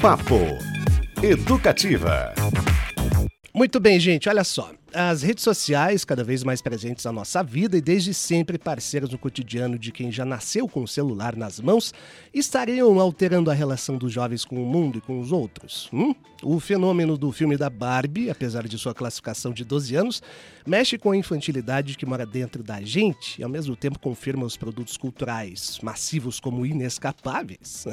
Papo Educativa. Muito bem, gente, olha só. As redes sociais, cada vez mais presentes na nossa vida e desde sempre parceiras no cotidiano de quem já nasceu com o celular nas mãos, estariam alterando a relação dos jovens com o mundo e com os outros. Hum? O fenômeno do filme da Barbie, apesar de sua classificação de 12 anos, mexe com a infantilidade que mora dentro da gente e ao mesmo tempo confirma os produtos culturais massivos como inescapáveis.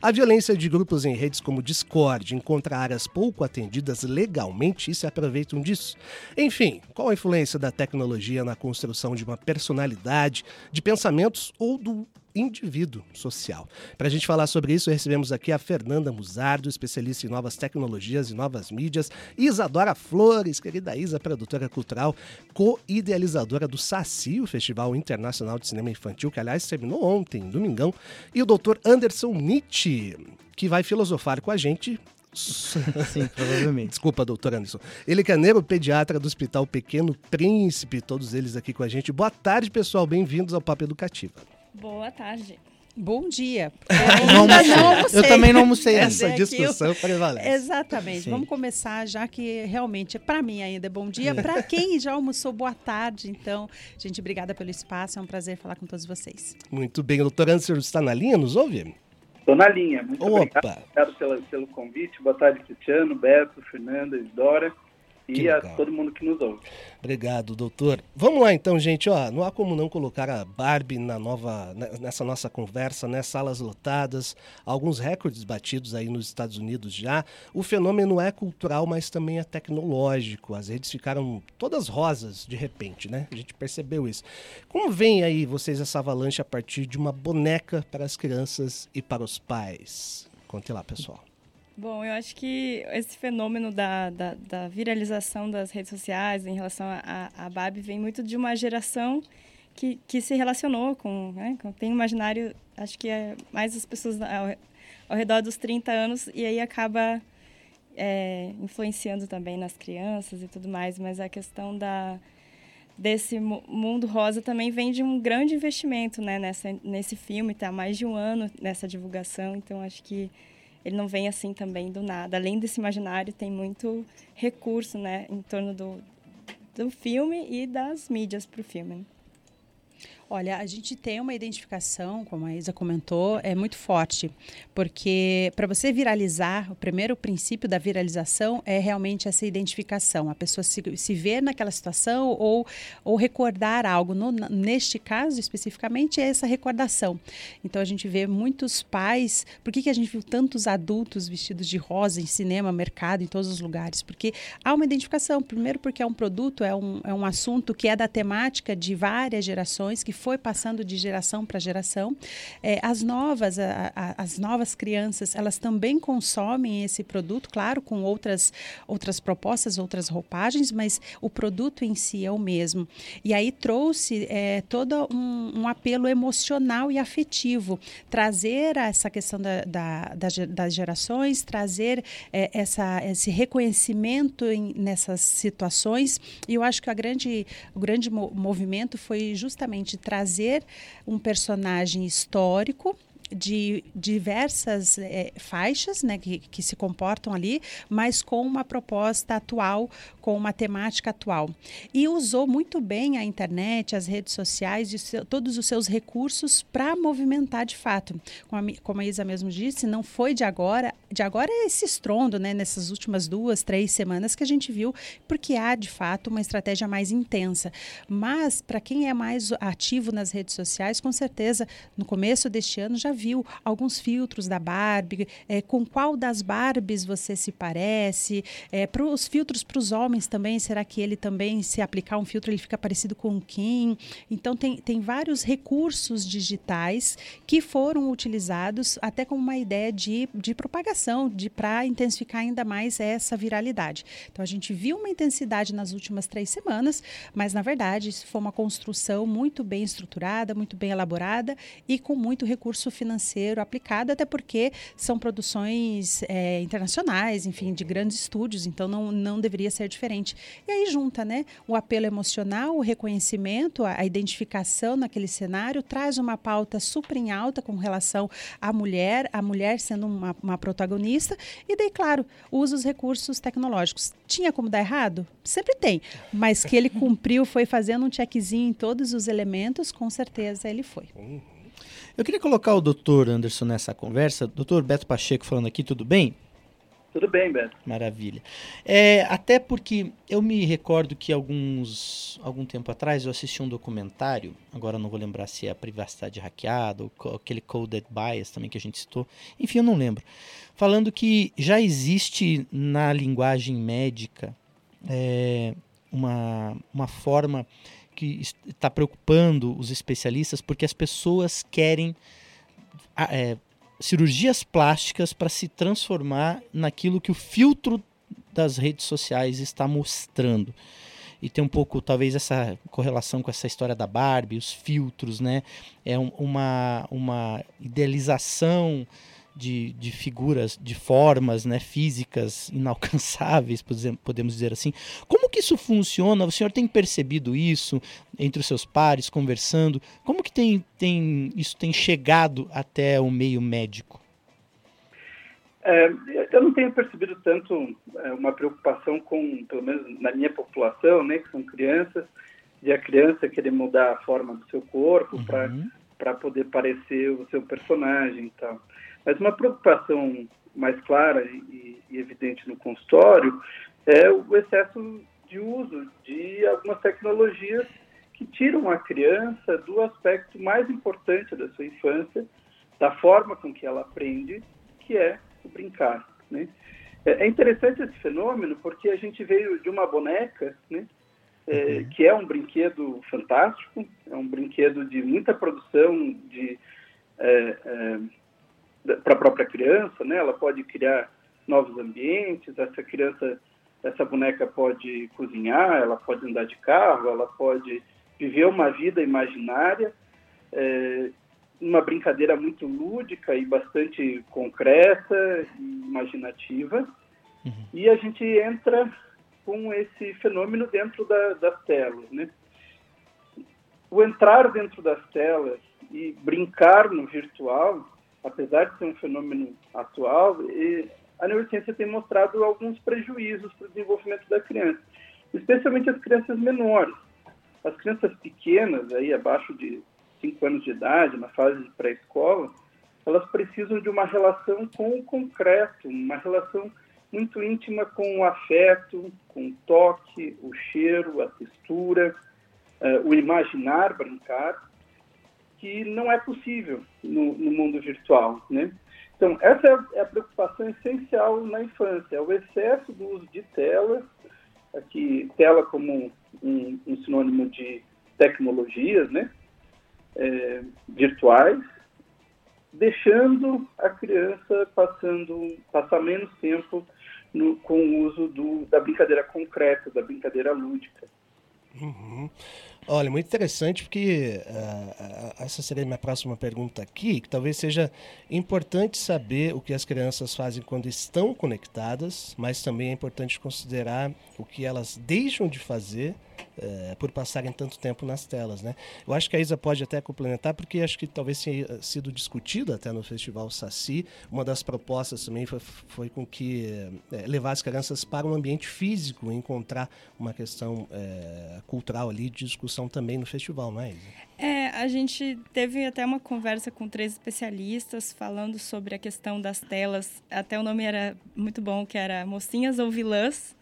A violência de grupos em redes como Discord encontra áreas pouco atendidas legalmente e se aproveitam disso. Enfim, qual a influência da tecnologia na construção de uma personalidade, de pensamentos ou do indivíduo social. Para a gente falar sobre isso, recebemos aqui a Fernanda Musardo, especialista em novas tecnologias e novas mídias, Isadora Flores, querida Isa, produtora cultural, co-idealizadora do SACI, o Festival Internacional de Cinema Infantil, que aliás terminou ontem, domingão, e o doutor Anderson Nietzsche, que vai filosofar com a gente Sim, provavelmente. Desculpa, doutor Anderson. Ele que é neuropediatra do Hospital Pequeno Príncipe, todos eles aqui com a gente. Boa tarde, pessoal. Bem-vindos ao Papo Educativa. Boa tarde. Bom dia. Eu, não almocei. eu também não almocei. Essa discussão prevalece. Exatamente. Sim. Vamos começar, já que realmente, para mim ainda é bom dia. Para quem já almoçou, boa tarde. Então, gente, obrigada pelo espaço. É um prazer falar com todos vocês. Muito bem. O doutor Anderson está na linha? Nos ouve? Estou na linha. Muito Opa. obrigado, obrigado pelo, pelo convite. Boa tarde, Cristiano, Beto, Fernanda, E a todo mundo que nos ouve. Obrigado, doutor. Vamos lá então, gente. Ó, não há como não colocar a Barbie na nova, nessa nossa conversa, né? Salas lotadas, alguns recordes batidos aí nos Estados Unidos já. O fenômeno é cultural, mas também é tecnológico. As redes ficaram todas rosas de repente, né? A gente percebeu isso. Como vem aí vocês essa avalanche a partir de uma boneca para as crianças e para os pais? Conte lá, pessoal. Bom, eu acho que esse fenômeno da, da, da viralização das redes sociais em relação a Barbie vem muito de uma geração que, que se relacionou com, né, com tem imaginário, acho que é mais as pessoas ao, ao redor dos 30 anos e aí acaba é, influenciando também nas crianças e tudo mais, mas a questão da desse mundo rosa também vem de um grande investimento né, nessa, nesse filme, está há mais de um ano nessa divulgação, então acho que ele não vem assim também do nada. Além desse imaginário, tem muito recurso, né, em torno do, do filme e das mídias para o filme. Olha, a gente tem uma identificação, como a Isa comentou, é muito forte, porque para você viralizar, o primeiro princípio da viralização é realmente essa identificação, a pessoa se, se ver naquela situação ou, ou recordar algo. No, neste caso, especificamente, é essa recordação. Então, a gente vê muitos pais. Por que, que a gente viu tantos adultos vestidos de rosa em cinema, mercado, em todos os lugares? Porque há uma identificação. Primeiro, porque é um produto, é um, é um assunto que é da temática de várias gerações que foi passando de geração para geração. É, as novas, a, a, as novas crianças, elas também consomem esse produto, claro, com outras, outras propostas, outras roupagens, mas o produto em si é o mesmo. E aí trouxe é, todo um, um apelo emocional e afetivo, trazer essa questão da, da, das gerações, trazer é, essa, esse reconhecimento em, nessas situações. E eu acho que a grande, o grande movimento foi justamente trazer um personagem histórico de diversas é, faixas né, que, que, se comportam ali, mas com uma proposta atual, com uma temática atual. E usou muito bem a internet, as redes sociais e seu, todos os seus recursos para movimentar de fato. Como a, como a Isa mesmo disse, não foi de agora, de agora é esse estrondo né, nessas últimas duas, três semanas que a gente viu, porque há de fato uma estratégia mais intensa. Mas, para quem é mais ativo nas redes sociais, com certeza, no começo deste ano já viu alguns filtros da Barbie, é, com qual das Barbies você se parece, é, para os filtros para os homens também, será que ele também, se aplicar um filtro, ele fica parecido com Kim? Então, tem, tem vários recursos digitais que foram utilizados até como uma ideia de, de propagação, de para intensificar ainda mais essa viralidade. Então, a gente viu uma intensidade nas últimas três semanas, mas, na verdade, isso foi uma construção muito bem estruturada, muito bem elaborada e com muito recurso financeiro financeiro aplicado, até porque são produções é, internacionais, enfim, de grandes estúdios, então não, não deveria ser diferente. E aí junta, né, o apelo emocional, o reconhecimento, a, a identificação naquele cenário, traz uma pauta super em alta com relação à mulher, a mulher sendo uma, uma protagonista, e daí, claro, usa os recursos tecnológicos. Tinha como dar errado? Sempre tem. Mas que ele cumpriu, foi fazendo um checkzinho em todos os elementos, com certeza ele foi. Eu queria colocar o doutor Anderson nessa conversa. Doutor Beto Pacheco falando aqui, tudo bem? Tudo bem, Beto. Maravilha. É, até porque eu me recordo que alguns algum tempo atrás eu assisti um documentário, agora não vou lembrar se é a privacidade hackeada ou aquele coded bias também que a gente citou, enfim, eu não lembro, falando que já existe na linguagem médica é, uma, uma forma que está preocupando os especialistas porque as pessoas querem é, cirurgias plásticas para se transformar naquilo que o filtro das redes sociais está mostrando. E tem um pouco, talvez, essa correlação com essa história da Barbie, os filtros, né? É um, uma, uma idealização de, de figuras, de formas né, físicas inalcançáveis, podemos dizer assim. Como que isso funciona? O senhor tem percebido isso entre os seus pares, conversando? Como que tem, tem, isso tem chegado até o meio médico? É, eu não tenho percebido tanto é, uma preocupação com, pelo menos na minha população, né, que são crianças, de a criança querer mudar a forma do seu corpo uhum. para poder parecer o seu personagem e tal. Mas uma preocupação mais clara e, e evidente no consultório é o excesso de uso de algumas tecnologias que tiram a criança do aspecto mais importante da sua infância, da forma com que ela aprende, que é o brincar. Né? É, é interessante esse fenômeno porque a gente veio de uma boneca, né? É, uhum. que é um brinquedo fantástico, é um brinquedo de muita produção de é, é para a própria criança, né? Ela pode criar novos ambientes, essa criança, essa boneca pode cozinhar, ela pode andar de carro, ela pode viver uma vida imaginária, é, uma brincadeira muito lúdica e bastante concreta e imaginativa. Uhum. E a gente entra com esse fenômeno dentro da, das telas, né? O entrar dentro das telas e brincar no virtual apesar de ser um fenômeno atual, a neurociência tem mostrado alguns prejuízos para o desenvolvimento da criança, especialmente as crianças menores. As crianças pequenas, aí abaixo de 5 anos de idade, na fase de pré-escola, elas precisam de uma relação com o concreto, uma relação muito íntima com o afeto, com o toque, o cheiro, a textura, uh, o imaginar, brincar que não é possível no, no mundo virtual, né? Então, essa é a preocupação essencial na infância, é o excesso do uso de telas, aqui tela como um, um sinônimo de tecnologias, né, é, virtuais, deixando a criança passando passar menos tempo no, com o uso do, da brincadeira concreta, da brincadeira lúdica. Uhum. Olha, muito interessante porque uh, essa seria a minha próxima pergunta aqui, que talvez seja importante saber o que as crianças fazem quando estão conectadas, mas também é importante considerar o que elas deixam de fazer é, por passarem tanto tempo nas telas, né? Eu acho que a Isa pode até complementar, porque acho que talvez tenha sido discutido até no Festival Saci. Uma das propostas também foi, foi com que é, levar as crianças para um ambiente físico, encontrar uma questão cultural ali de também no festival, não é? É, a gente teve até uma conversa com três especialistas falando sobre a questão das telas. Até o nome era muito bom, que era Mocinhas ou Vilãs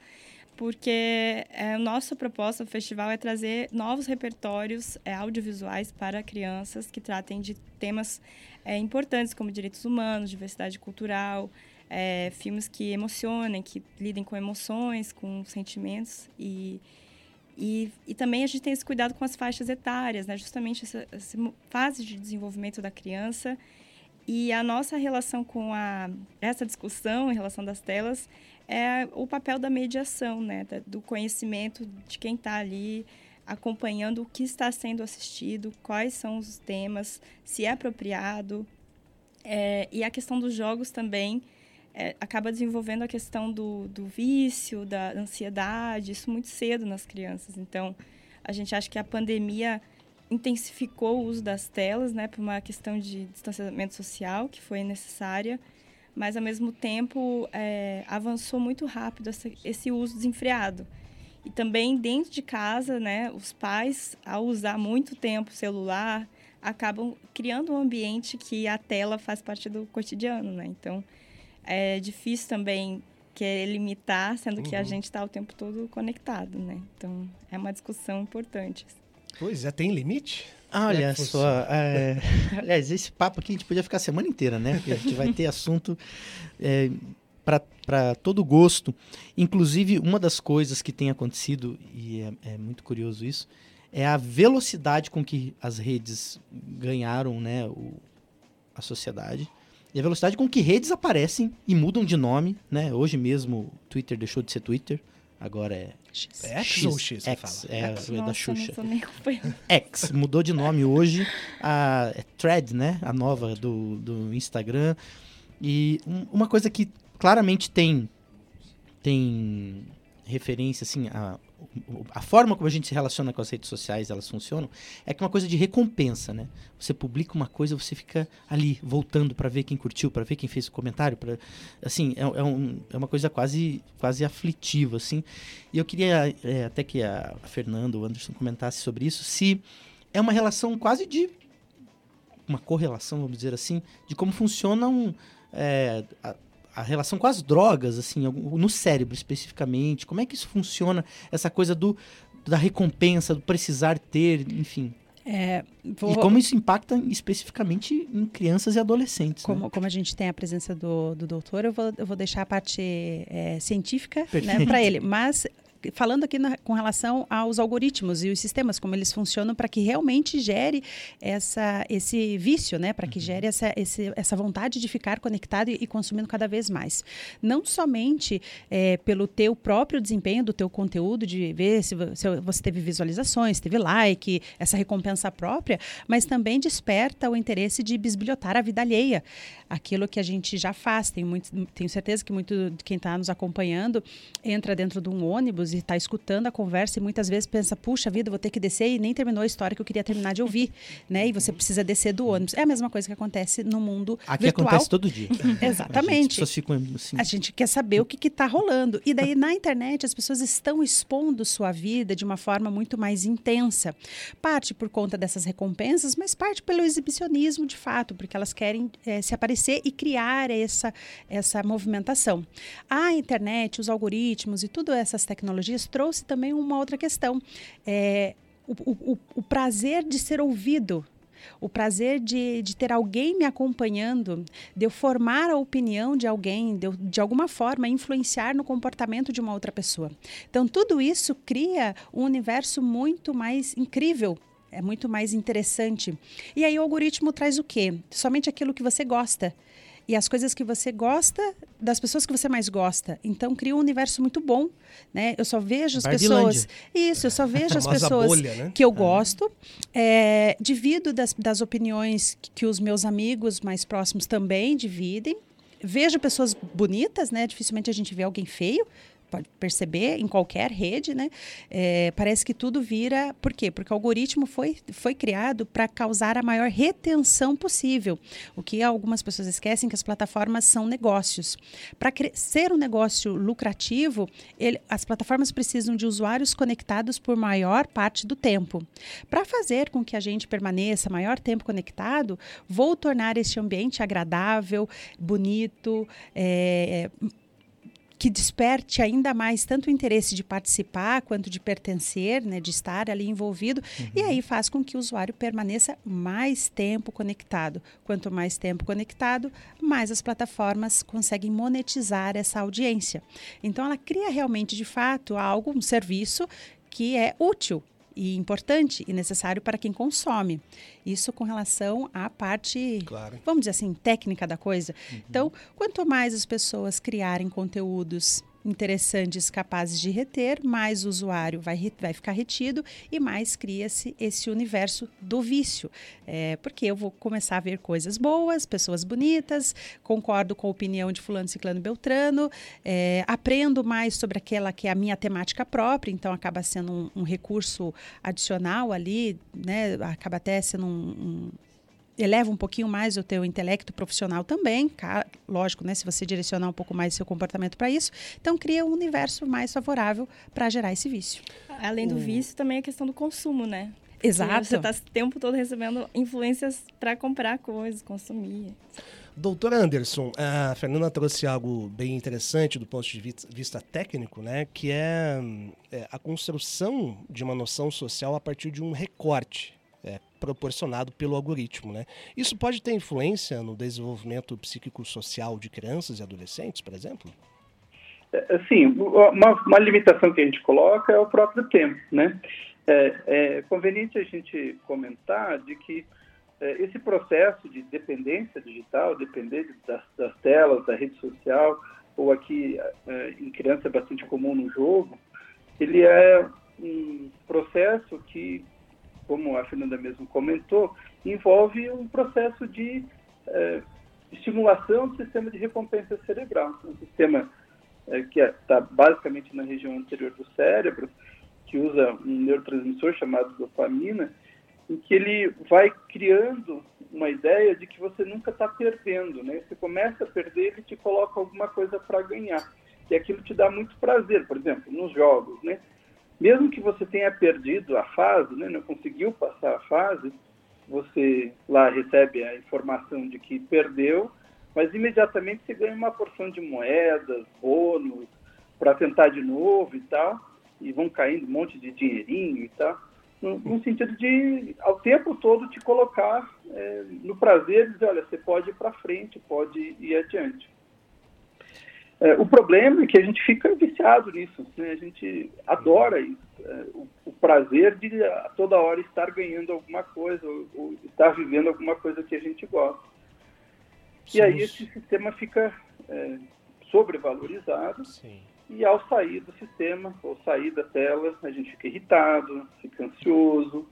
porque é, a nossa proposta do festival é trazer novos repertórios é, audiovisuais para crianças que tratem de temas é, importantes como direitos humanos, diversidade cultural, é, filmes que emocionem, que lidem com emoções, com sentimentos e, e, e, também a gente tem esse cuidado com as faixas etárias, né? justamente essa, essa fase de desenvolvimento da criança e a nossa relação com a, essa discussão em relação das telas é o papel da mediação, né? do conhecimento de quem está ali acompanhando o que está sendo assistido, quais são os temas, se é apropriado. É, e a questão dos jogos também é, acaba desenvolvendo a questão do, do vício, da ansiedade, isso muito cedo nas crianças. Então, a gente acha que a pandemia intensificou o uso das telas, né, por uma questão de distanciamento social que foi necessária, mas ao mesmo tempo é, avançou muito rápido essa, esse uso desenfreado. E também dentro de casa, né, os pais, ao usar muito tempo o celular, acabam criando um ambiente que a tela faz parte do cotidiano, né? Então, é difícil também querer limitar, sendo uhum. que a uhum. gente está o tempo todo conectado, né? Então, é uma discussão importante. Pois é, tem limite? Olha é só, é, aliás, esse papo aqui a gente podia ficar a semana inteira, né? Porque a gente vai ter assunto é, para todo gosto. Inclusive, uma das coisas que tem acontecido, e é, é, muito curioso isso, é a velocidade com que as redes ganharam né, o, a sociedade. E a velocidade com que redes aparecem e mudam de nome. Né? Hoje mesmo Twitter deixou de ser Twitter, agora é X. É X, X ou X? X, é, X. é Nossa, da Xuxa. X, mudou de nome hoje. A é Thread, né? A nova do, do Instagram. E um, uma coisa que claramente tem tem referência assim a, a forma como a gente se relaciona com as redes sociais elas funcionam é que é uma coisa de recompensa né? Você publica uma coisa você fica ali voltando para ver quem curtiu para ver quem fez o comentário para assim é, é, um, é, uma coisa quase quase aflitiva assim. E eu queria é, até que a Fernanda ou Anderson comentasse sobre isso se é uma relação quase de uma correlação vamos dizer assim de como funcionam é, a, a relação com as drogas, assim, no cérebro especificamente? Como é que isso funciona? Essa coisa do da recompensa, do precisar ter, enfim. É, vou... E como isso impacta especificamente em crianças e adolescentes. Como, né? como a gente tem a presença do, do doutor, eu vou, eu vou deixar a parte é, científica né, para ele. Mas falando aqui na, com relação aos algoritmos e os sistemas, como eles funcionam para que realmente gere essa, esse vício, né? Para que uhum. gere essa, esse, essa vontade de ficar conectado e, e consumindo cada vez mais. Não somente é, pelo teu próprio desempenho do teu conteúdo, de ver se, se você teve visualizações, teve like, essa recompensa própria, mas também desperta o interesse de bisbilhotar a vida alheia. Aquilo que a gente já faz. Tenho, muito, tenho certeza que muito de quem está nos acompanhando entra dentro de um ônibus e está escutando a conversa e muitas vezes pensa, puxa vida, vou ter que descer e nem terminou a história que eu queria terminar de ouvir, né? E você precisa descer do ônibus. É a mesma coisa que acontece no mundo Aqui virtual. acontece todo dia. Exatamente. A gente, assim. a gente quer saber o que está rolando. E daí na internet as pessoas estão expondo sua vida de uma forma muito mais intensa. Parte por conta dessas recompensas, mas parte pelo exibicionismo de fato, porque elas querem é, se aparecer e criar essa, essa movimentação. A internet, os algoritmos e todas essas tecnologias tecnologias trouxe também uma outra questão. É, o, o, o prazer de ser ouvido o prazer de, de ter alguém me acompanhando, de eu formar a opinião de alguém, de, eu, de alguma forma influenciar no comportamento de uma outra pessoa. Então, tudo isso cria um universo muito mais incrível. É muito mais interessante. E aí o algoritmo traz o quê? Somente aquilo que você gosta e as coisas que você gosta das pessoas que você mais gosta. Então cria um universo muito bom, né? Eu só vejo as pessoas. Isso, eu só vejo as pessoas bolha, né? que eu é. gosto. É, divido das, das opiniões que, que os meus amigos mais próximos também dividem. Vejo pessoas bonitas, né? Dificilmente a gente vê alguém feio pode perceber em qualquer rede, né? É, parece que tudo vira. Por quê? Porque o algoritmo foi, foi criado para causar a maior retenção possível. O que algumas pessoas esquecem que as plataformas são negócios. Para ser um negócio lucrativo, ele, as plataformas precisam de usuários conectados por maior parte do tempo. Para fazer com que a gente permaneça maior tempo conectado, vou tornar este ambiente agradável, bonito, é, que desperte ainda mais tanto o interesse de participar quanto de pertencer, né, de estar ali envolvido, uhum. e aí faz com que o usuário permaneça mais tempo conectado. Quanto mais tempo conectado, mais as plataformas conseguem monetizar essa audiência. Então ela cria realmente de fato algo, um serviço que é útil e importante e necessário para quem consome. Isso com relação à parte, claro. vamos dizer assim, técnica da coisa. Uhum. Então, quanto mais as pessoas criarem conteúdos interessantes capazes de reter, mais o usuário vai, vai ficar retido e mais cria-se esse universo do vício. É, porque eu vou começar a ver coisas boas, pessoas bonitas, concordo com a opinião de fulano, ciclano, beltrano, é, aprendo mais sobre aquela que é a minha temática própria, então acaba sendo um, um recurso adicional ali, né? acaba até sendo um, um eleva um pouquinho mais o teu intelecto profissional também, lógico, né, se você direcionar um pouco mais seu comportamento para isso, então cria um universo mais favorável para gerar esse vício. Além do vício, também a questão do consumo, né? Exato. Você está o tempo todo recebendo influências para comprar coisas, consumir. Doutor Anderson, a Fernanda trouxe algo bem interessante do ponto de vista técnico, né, que é, é a construção de uma noção social a partir de um recorte é, proporcionado pelo algoritmo. Né? Isso pode ter influência no desenvolvimento psíquico-social de crianças e adolescentes, por exemplo? É, sim, uma, uma, limitação que a gente coloca é o próprio tempo. Né? É, é conveniente a gente comentar de que é, esse processo de dependência digital, depender das, das telas, da rede social, ou aqui é, em criança é bastante comum no jogo, ele é um processo que, como a Fernanda mesmo comentou, envolve um processo de é, estimulação do sistema de recompensa cerebral, um sistema é, que está basicamente na região anterior do cérebro, que usa um neurotransmissor chamado dopamina, em que ele vai criando uma ideia de que você nunca está perdendo, né? Você começa a perder, ele te coloca alguma coisa para ganhar, e aquilo te dá muito prazer, por exemplo, nos jogos, né? Mesmo que você tenha perdido a fase, né? Não conseguiu passar a fase, você lá recebe a informação de que perdeu, mas imediatamente você ganha uma porção de moedas, bônus, para tentar de novo e tal, e vão caindo um monte de dinheirinho e tal no, no sentido de, ao tempo todo, te colocar é, no prazer, dizer, olha, você pode ir para frente, pode ir adiante. É, o problema é que a gente fica viciado nisso, né? a gente adora isso, é, o, o, prazer de a toda hora estar ganhando alguma coisa, ou, ou estar vivendo alguma coisa que a gente gosta. Somos... E aí esse sistema fica é, sobrevalorizado. Sim e ao sair do sistema, ou sair da tela, a gente fica irritado, fica ansioso,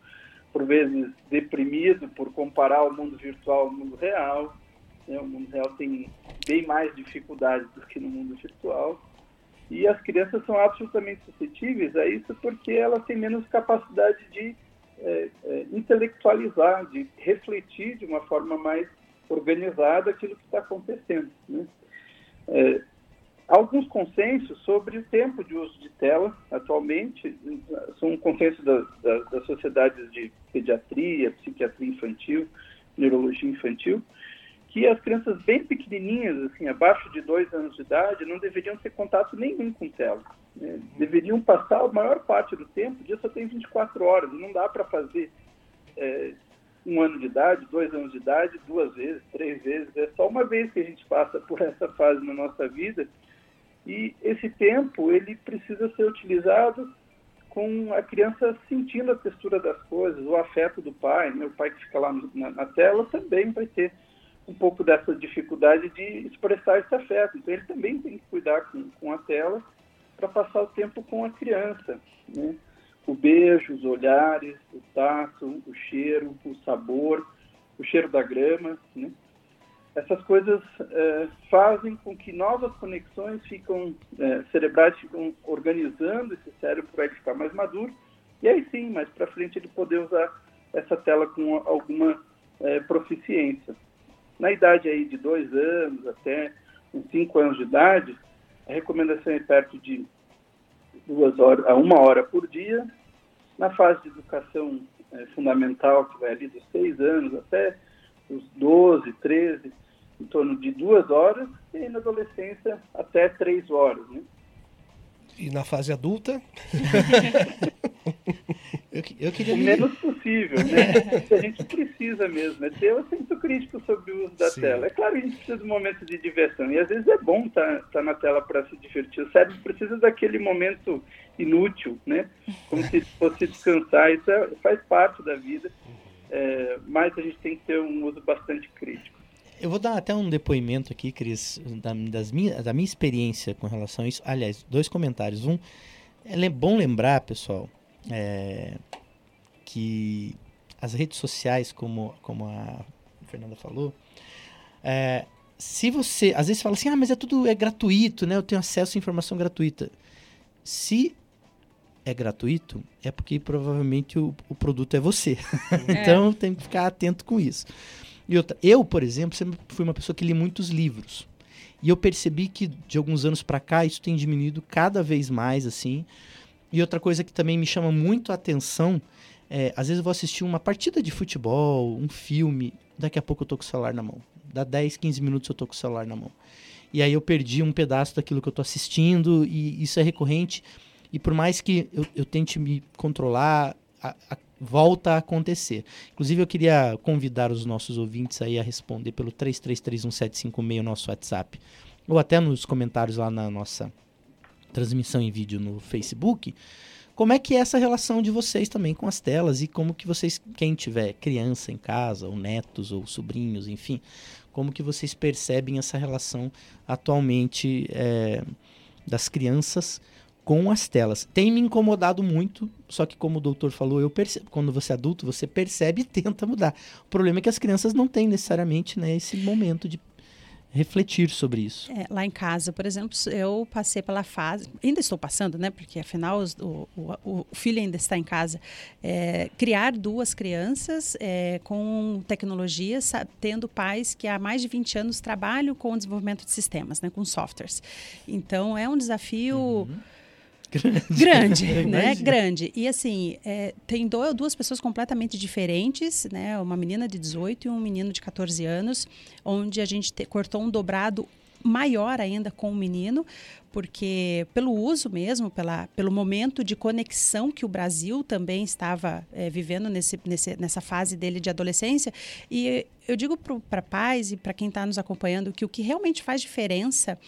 por vezes deprimido por comparar o mundo virtual ao mundo real. Né? O mundo real tem bem mais dificuldades do que no mundo virtual. E as crianças são absolutamente suscetíveis a isso porque elas têm menos capacidade de é, é, intelectualizar, de refletir de uma forma mais organizada aquilo que está acontecendo. Né? É, alguns consensos sobre o tempo de uso de tela atualmente, são consensos da, da, das sociedades de pediatria, psiquiatria infantil, neurologia infantil, que as crianças bem pequenininhas, assim, abaixo de dois anos de idade, não deveriam ter contato nenhum com tela. Né? Deveriam passar a maior parte do tempo, o dia só tem 24 horas, não dá para fazer é, um ano de idade, dois anos de idade, duas vezes, três vezes, é só uma vez que a gente passa por essa fase na nossa vida, e esse tempo ele precisa ser utilizado com a criança sentindo a textura das coisas, o afeto do pai. Né? O pai que fica lá na, na tela também vai ter um pouco dessa dificuldade de expressar esse afeto. Então ele também tem que cuidar com, com a tela para passar o tempo com a criança. Né? O beijo, os olhares, o tato, o cheiro, o sabor, o cheiro da grama. Né? essas coisas é, fazem com que novas conexões ficam é, cerebrais ficam organizando esse cérebro para ele ficar mais maduro e aí sim mais para frente ele poder usar essa tela com alguma é, proficiência na idade aí de dois anos até uns cinco anos de idade a recomendação é perto de duas horas a uma hora por dia na fase de educação fundamental que vai ali dos seis anos até os 12, 13, em torno de duas horas, e na adolescência até três horas. Né? E na fase adulta? eu, eu queria... O menos possível, né? a gente precisa mesmo, é ter um senso crítico sobre o uso da Sim. tela. É claro que a gente precisa de um momento de diversão, e às vezes é bom estar tá, tá na tela para se divertir. O cérebro precisa daquele momento inútil, né? Como se fosse descansar, isso é, faz parte da vida, é, mas a gente tem que ter um uso bastante crítico. Eu vou dar até um depoimento aqui, Cris, da, das minha, da minha experiência com relação a isso. Aliás, dois comentários. Um, é bom lembrar, pessoal, é, que as redes sociais, como, como a Fernanda falou, é, se você, às vezes fala assim, ah, mas é tudo é gratuito, né? Eu tenho acesso a informação gratuita. Se é gratuito, é porque provavelmente o, o produto é você. É. então tem que ficar atento com isso. E outra, eu, por exemplo, sempre fui uma pessoa que li muitos livros. E eu percebi que de alguns anos para cá isso tem diminuído cada vez mais, assim. E outra coisa que também me chama muito a atenção é, às vezes eu vou assistir uma partida de futebol, um filme, daqui a pouco eu tô com o celular na mão. Dá 10, 15 minutos eu tô com o celular na mão. E aí eu perdi um pedaço daquilo que eu tô assistindo, e isso é recorrente. E por mais que eu, eu tente me controlar, a, a, volta a acontecer. Inclusive, eu queria convidar os nossos ouvintes aí a responder pelo 33317556, nosso WhatsApp, ou até nos comentários lá na nossa transmissão em vídeo no Facebook. Como é que é essa relação de vocês também com as telas e como que vocês, quem tiver criança em casa, ou netos, ou sobrinhos, enfim, como que vocês percebem essa relação atualmente é, das crianças com as telas. Tem me incomodado muito, só que como o doutor falou, eu percebo, quando você é adulto, você percebe e tenta mudar. O problema é que as crianças não têm necessariamente né, esse momento de refletir sobre isso. É, lá em casa, por exemplo, eu passei pela fase, ainda estou passando, né? Porque afinal os, o, o, o, filho ainda está em casa. É, criar duas crianças é, com tecnologia, tendo pais que há mais de 20 anos trabalham com o desenvolvimento de sistemas, né? Com softwares. Então é um desafio. Uhum grande, grande né? Grande. E assim, é, tem do, duas pessoas completamente diferentes, né? Uma menina de 18 e um menino de 14 anos, onde a gente te, cortou um dobrado maior ainda com o menino, porque pelo uso mesmo, pela, pelo momento de conexão que o Brasil também estava é, vivendo nesse, nesse, nessa fase dele de adolescência. E eu digo para pais e para quem está nos acompanhando que o que realmente faz diferença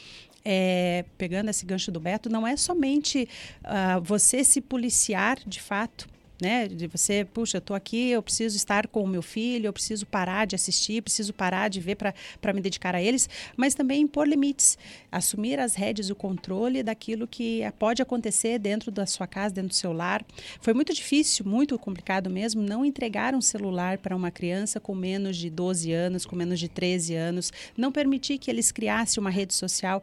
é, pegando esse gancho do Beto, não é somente uh, você se policiar de fato né? De você, puxa, eu estou aqui, eu preciso estar com o meu filho, eu preciso parar de assistir, preciso parar de ver para me dedicar a eles, mas também impor limites, assumir as rédeas, o controle daquilo que pode acontecer dentro da sua casa, dentro do seu lar. Foi muito difícil, muito complicado mesmo, não entregar um celular para uma criança com menos de 12 anos, com menos de 13 anos, não permitir que eles criassem uma rede social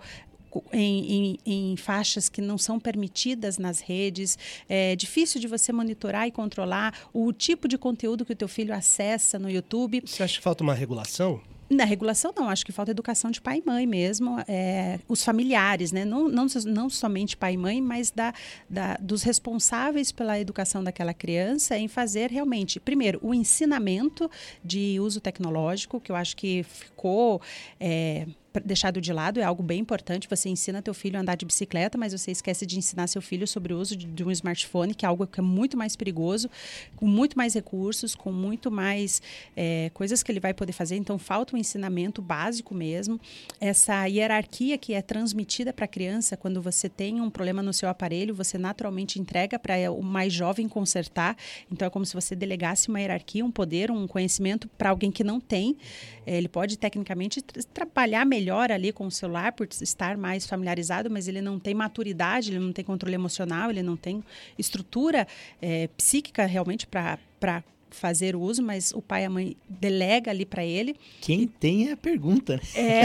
em, em, em, faixas que não são permitidas nas redes. É difícil de você monitorar e controlar o tipo de conteúdo que o teu filho acessa no YouTube. Você acha que falta uma regulação? Na regulação, não. Acho que falta educação de pai e mãe mesmo. É, os familiares, né? Não, não, não somente pai e mãe, mas da, da, dos responsáveis pela educação daquela criança em fazer realmente, primeiro, o ensinamento de uso tecnológico, que eu acho que ficou. É, deixado de lado, é algo bem importante. Você ensina teu filho a andar de bicicleta, mas você esquece de ensinar seu filho sobre o uso de, de um smartphone, que é algo que é muito mais perigoso, com muito mais recursos, com muito mais é, coisas que ele vai poder fazer. Então, falta um ensinamento básico mesmo. Essa hierarquia que é transmitida para a criança, quando você tem um problema no seu aparelho, você naturalmente entrega para o mais jovem consertar. Então, é como se você delegasse uma hierarquia, um poder, um conhecimento para alguém que não tem. É, ele pode, tecnicamente, trabalhar melhor melhor ali com o celular por estar mais familiarizado, mas ele não tem maturidade, ele não tem controle emocional, ele não tem estrutura é, psíquica realmente para fazer o uso, mas o pai e a mãe delega ali para ele. Quem tem é a pergunta. É,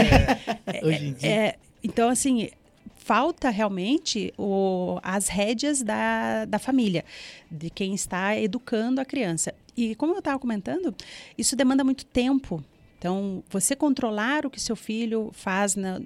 é, Hoje em dia. É, então, assim, falta realmente o, as rédeas da, da família, de quem está educando a criança. E como eu estava comentando, isso demanda muito tempo então, você controlar o que seu filho faz na,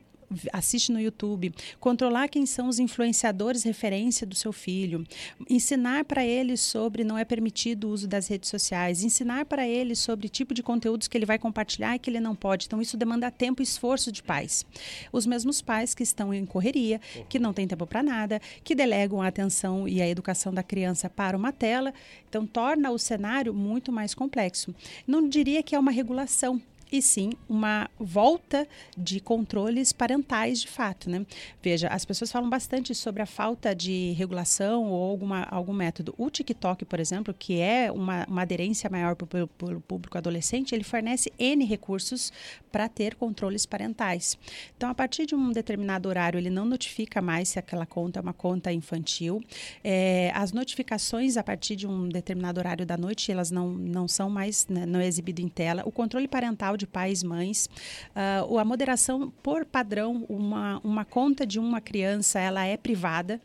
assiste no YouTube, controlar quem são os influenciadores referência do seu filho, ensinar para ele sobre não é permitido o uso das redes sociais, ensinar para ele sobre tipo de conteúdos que ele vai compartilhar e que ele não pode. Então isso demanda tempo e esforço de pais. Os mesmos pais que estão em correria, que não têm tempo para nada, que delegam a atenção e a educação da criança para uma tela, então torna o cenário muito mais complexo. Não diria que é uma regulação, e sim uma volta de controles parentais de fato. Né? Veja, as pessoas falam bastante sobre a falta de regulação ou alguma, algum método. O TikTok, por exemplo, que é uma, uma aderência maior para o público adolescente, ele fornece N recursos para ter controles parentais. Então, a partir de um determinado horário, ele não notifica mais se aquela conta é uma conta infantil. É, as notificações a partir de um determinado horário da noite, elas não, não são mais, né, não é exibido em tela. O controle parental de pais, mães. Uh, a moderação, por padrão, uma, uma conta de uma criança, ela é privada.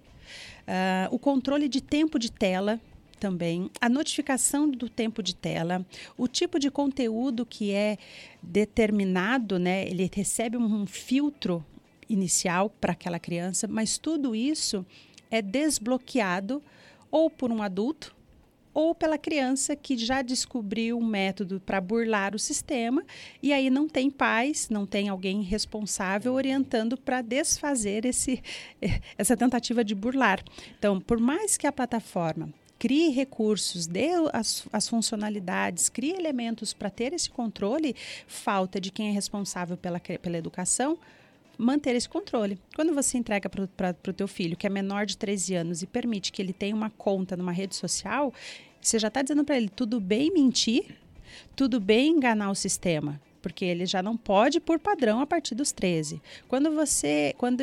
Uh, o controle de tempo de tela, também, a notificação do tempo de tela, o tipo de conteúdo que é determinado, né? Ele recebe um filtro inicial para aquela criança, mas tudo isso é desbloqueado ou por um adulto ou pela criança que já descobriu um método para burlar o sistema e aí não tem pais, não tem alguém responsável orientando para desfazer esse, essa tentativa de burlar. Então, por mais que a plataforma crie recursos, dê as, as funcionalidades, crie elementos para ter esse controle, falta de quem é responsável pela, pela educação manter esse controle. Quando você entrega para o teu filho, que é menor de 13 anos, e permite que ele tenha uma conta numa rede social, você já está dizendo para ele, tudo bem mentir, tudo bem enganar o sistema, porque ele já não pode por padrão a partir dos 13. Quando você, quando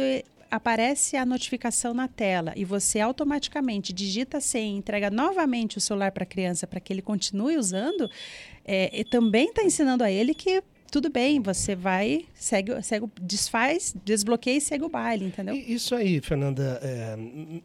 aparece a notificação na tela e você automaticamente digita sem entrega novamente o celular para a criança para que ele continue usando, é, também está ensinando a ele que tudo bem, você vai, segue, segue, desfaz, desbloqueia e segue o baile, entendeu? Isso aí, Fernanda, é,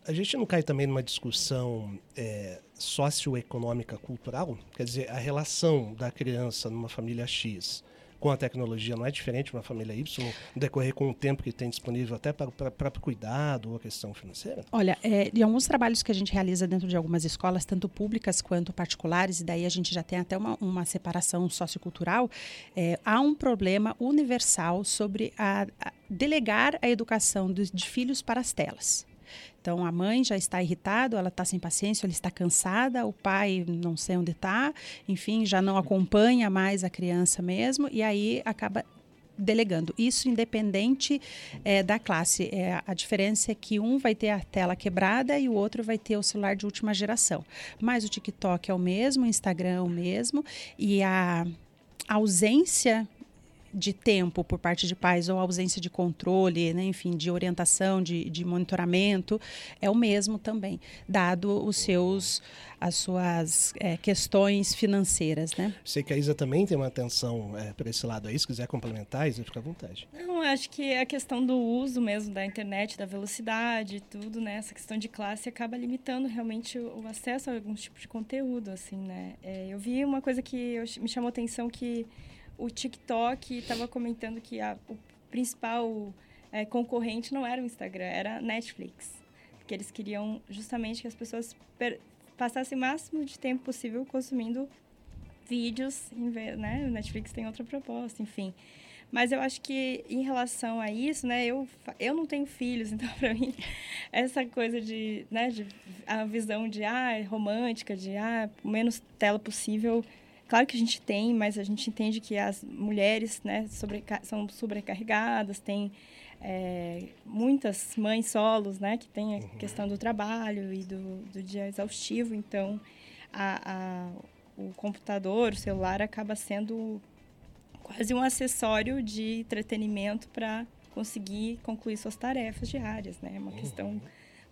a gente não cai também numa discussão é, socioeconômica cultural? Quer dizer, a relação da criança numa família X com a tecnologia não é diferente de uma família Y, decorrer com o tempo que tem disponível até para o próprio cuidado ou a questão financeira? Olha, é, em alguns trabalhos que a gente realiza dentro de algumas escolas, tanto públicas quanto particulares, e daí a gente já tem até uma, uma separação sociocultural, é, há um problema universal sobre a, a delegar a educação de, de filhos para as telas. Então a mãe já está irritada, ela está sem paciência, ela está cansada, o pai não sei onde está, enfim, já não acompanha mais a criança mesmo, e aí acaba delegando. Isso independente é, da classe. É, a diferença é que um vai ter a tela quebrada e o outro vai ter o celular de última geração. Mas o TikTok é o mesmo, o Instagram é o mesmo, e a ausência de tempo por parte de pais ou ausência de controle, né, enfim, de orientação, de, de monitoramento, é o mesmo também, dado os seus, as suas é, questões financeiras, né? Sei que a Isa também tem uma atenção é, para esse lado aí, se quiser complementar, Isa, fica à vontade. Não, acho que a questão do uso mesmo da internet, da velocidade, tudo, né, essa questão de classe acaba limitando realmente o, o acesso a alguns tipos de conteúdo, assim, né? É, eu vi uma coisa que eu, me chamou atenção que o TikTok estava comentando que a, o principal é, concorrente não era o Instagram, era Netflix. Porque eles queriam justamente que as pessoas passassem o máximo de tempo possível consumindo vídeos, né? O Netflix tem outra proposta, enfim. Mas eu acho que em relação a isso, né, eu, eu não tenho filhos, então para mim essa coisa de, né, de a visão de ah, romântica, de ah, menos tela possível, Claro que a gente tem, mas a gente entende que as mulheres né, sobreca são sobrecarregadas, tem é, muitas mães solos né, que têm a uhum. questão do trabalho e do, do dia exaustivo, então a, a, o computador, o celular acaba sendo quase um acessório de entretenimento para conseguir concluir suas tarefas diárias, né? É uma uhum. questão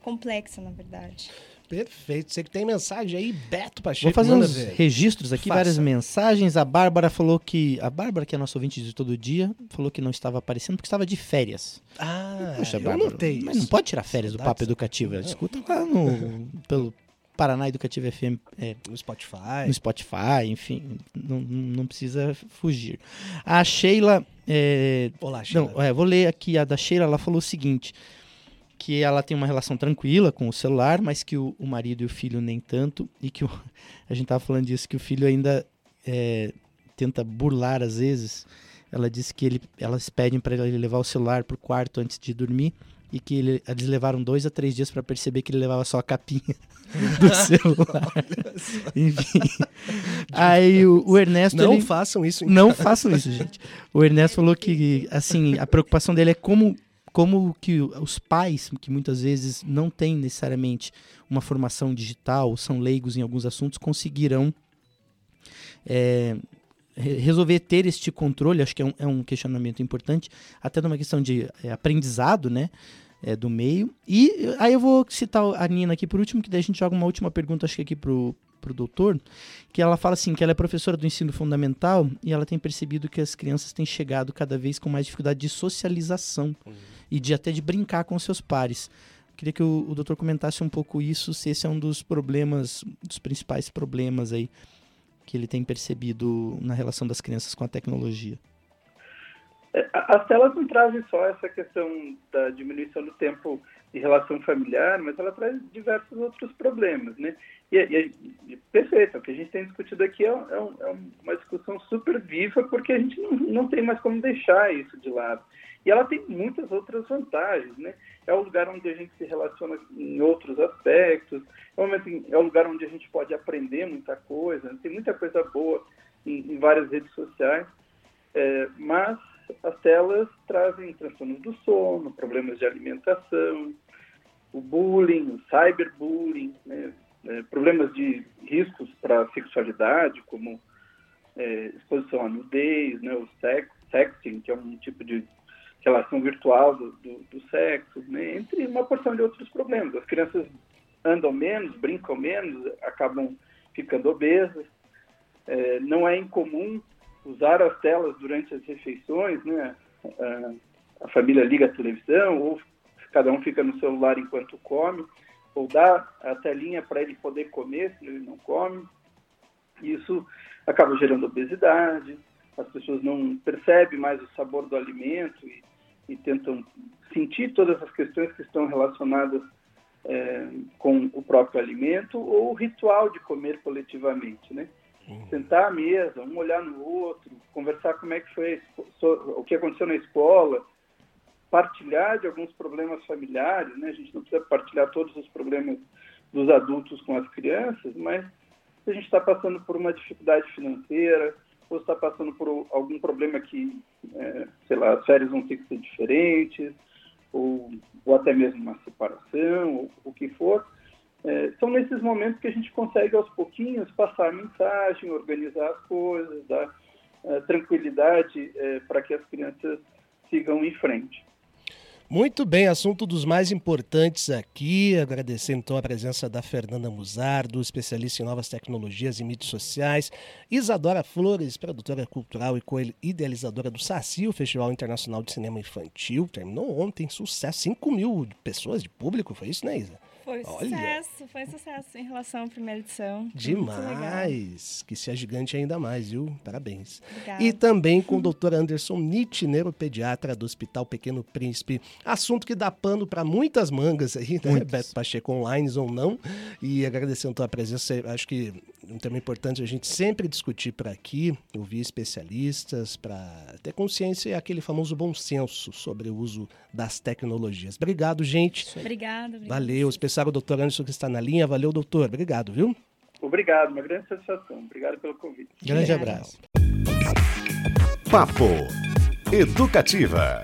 complexa, na verdade. Perfeito. Você que tem mensagem aí, Beto Pacheco. Vou fazer uns ver. registros aqui, Faça. várias mensagens. A Bárbara falou que. A Bárbara, que é nossa ouvinte de todo dia, falou que não estava aparecendo porque estava de férias. Ah, Poxa, Bárbara, notei Mas não pode tirar férias do Papo Educativo. Ela escuta lá no, pelo Paraná Educativo FM. É, no Spotify. No Spotify, enfim. Não, não precisa fugir. A Sheila. É, Olá, Sheila. Não, é, vou ler aqui a da Sheila. Ela falou o seguinte que ela tem uma relação tranquila com o celular, mas que o, o marido e o filho nem tanto, e que o, a gente estava falando disso, que o filho ainda é, tenta burlar às vezes. Ela disse que ele, elas pedem para ele levar o celular para o quarto antes de dormir e que ele, eles levaram dois a três dias para perceber que ele levava só a capinha do celular. Enfim. Aí o, o Ernesto. Não ele, façam isso. Não façam isso, gente. O Ernesto falou que assim a preocupação dele é como como que os pais, que muitas vezes não têm necessariamente uma formação digital, são leigos em alguns assuntos, conseguirão é, resolver ter este controle, acho que é um, é um, questionamento importante, até numa questão de é, aprendizado, né? É, do meio. E aí eu vou citar a Nina aqui por último, que daí a gente joga uma última pergunta, acho que aqui pro, pro doutor, que ela fala assim, que ela é professora do ensino fundamental e ela tem percebido que as crianças têm chegado cada vez com mais dificuldade de socialização. Uhum e de até de brincar com seus pares. Queria que o, o doutor comentasse um pouco isso, se esse é um dos problemas, dos principais problemas aí que ele tem percebido na relação das crianças com a tecnologia. É, as telas não trazem só essa questão da diminuição do tempo de relação familiar, mas ela traz diversos outros problemas, né? E, e, e perfeito, o que a gente tem discutido aqui é, é, um, é, uma discussão super viva, porque a gente não, não tem mais como deixar isso de lado. E ela tem muitas outras vantagens, né? É o lugar onde a gente se relaciona em outros aspectos, é é o lugar onde a gente pode aprender muita coisa, tem muita coisa boa em, em várias redes sociais, é, mas as telas trazem transtornos do sono, problemas de alimentação, o bullying, o cyberbullying, né? é, problemas de riscos para a sexualidade, como é, exposição à nudez, né? o sex, sexting, que é um tipo de relação virtual do, do, do sexo, né? entre uma porção de outros problemas. As crianças andam menos, brincam menos, acabam ficando obesas. É, não é incomum usar as telas durante as refeições, né? A, família liga a televisão ou cada um fica no celular enquanto come, ou dá a telinha para ele poder comer se ele não come. Isso acaba gerando obesidade, as pessoas não percebem mais o sabor do alimento e, e tentam sentir todas as questões que estão relacionadas é, com o próprio alimento ou o ritual de comer coletivamente, né? Uhum. Sentar à mesa, um olhar no outro, conversar como é que foi o que aconteceu na escola, partilhar de alguns problemas familiares, né? A gente não precisa partilhar todos os problemas dos adultos com as crianças, mas se a gente está passando por uma dificuldade financeira, ou está passando por algum problema que, é, sei lá, as férias vão ter que ser diferentes, ou, ou até mesmo uma separação, ou o que for, é, são nesses momentos que a gente consegue, aos pouquinhos, passar a mensagem, organizar as coisas, dar é, tranquilidade é, para que as crianças sigam em frente. Muito bem, assunto dos mais importantes aqui. Agradecendo então a presença da Fernanda Musardo, especialista em novas tecnologias e mídias sociais. Isadora Flores, produtora cultural e co-idealizadora do SACI, o Festival Internacional de Cinema Infantil. Terminou ontem, sucesso. 5 mil pessoas de público, foi isso, né, Isa? Foi Olha. sucesso, foi sucesso em relação à primeira edição. Demais! Que se gigante ainda mais, viu? Parabéns. Obrigada. E também com o Dr. Anderson Nietzsche, neuropediatra do Hospital Pequeno Príncipe. Assunto que dá pano para muitas mangas aí, né? Beto Pacheco online ou não. E agradecendo a tua presença, acho que um tema importante a gente sempre discutir por aqui, ouvir especialistas para ter consciência e aquele famoso bom senso sobre o uso das tecnologias. Obrigado, gente. Obrigada. Valeu. Especial o doutor Anderson que está na linha. Valeu, doutor. Obrigado, viu? Obrigado, uma grande satisfação. Obrigado pelo convite. Grande abraço. Papo Educativa.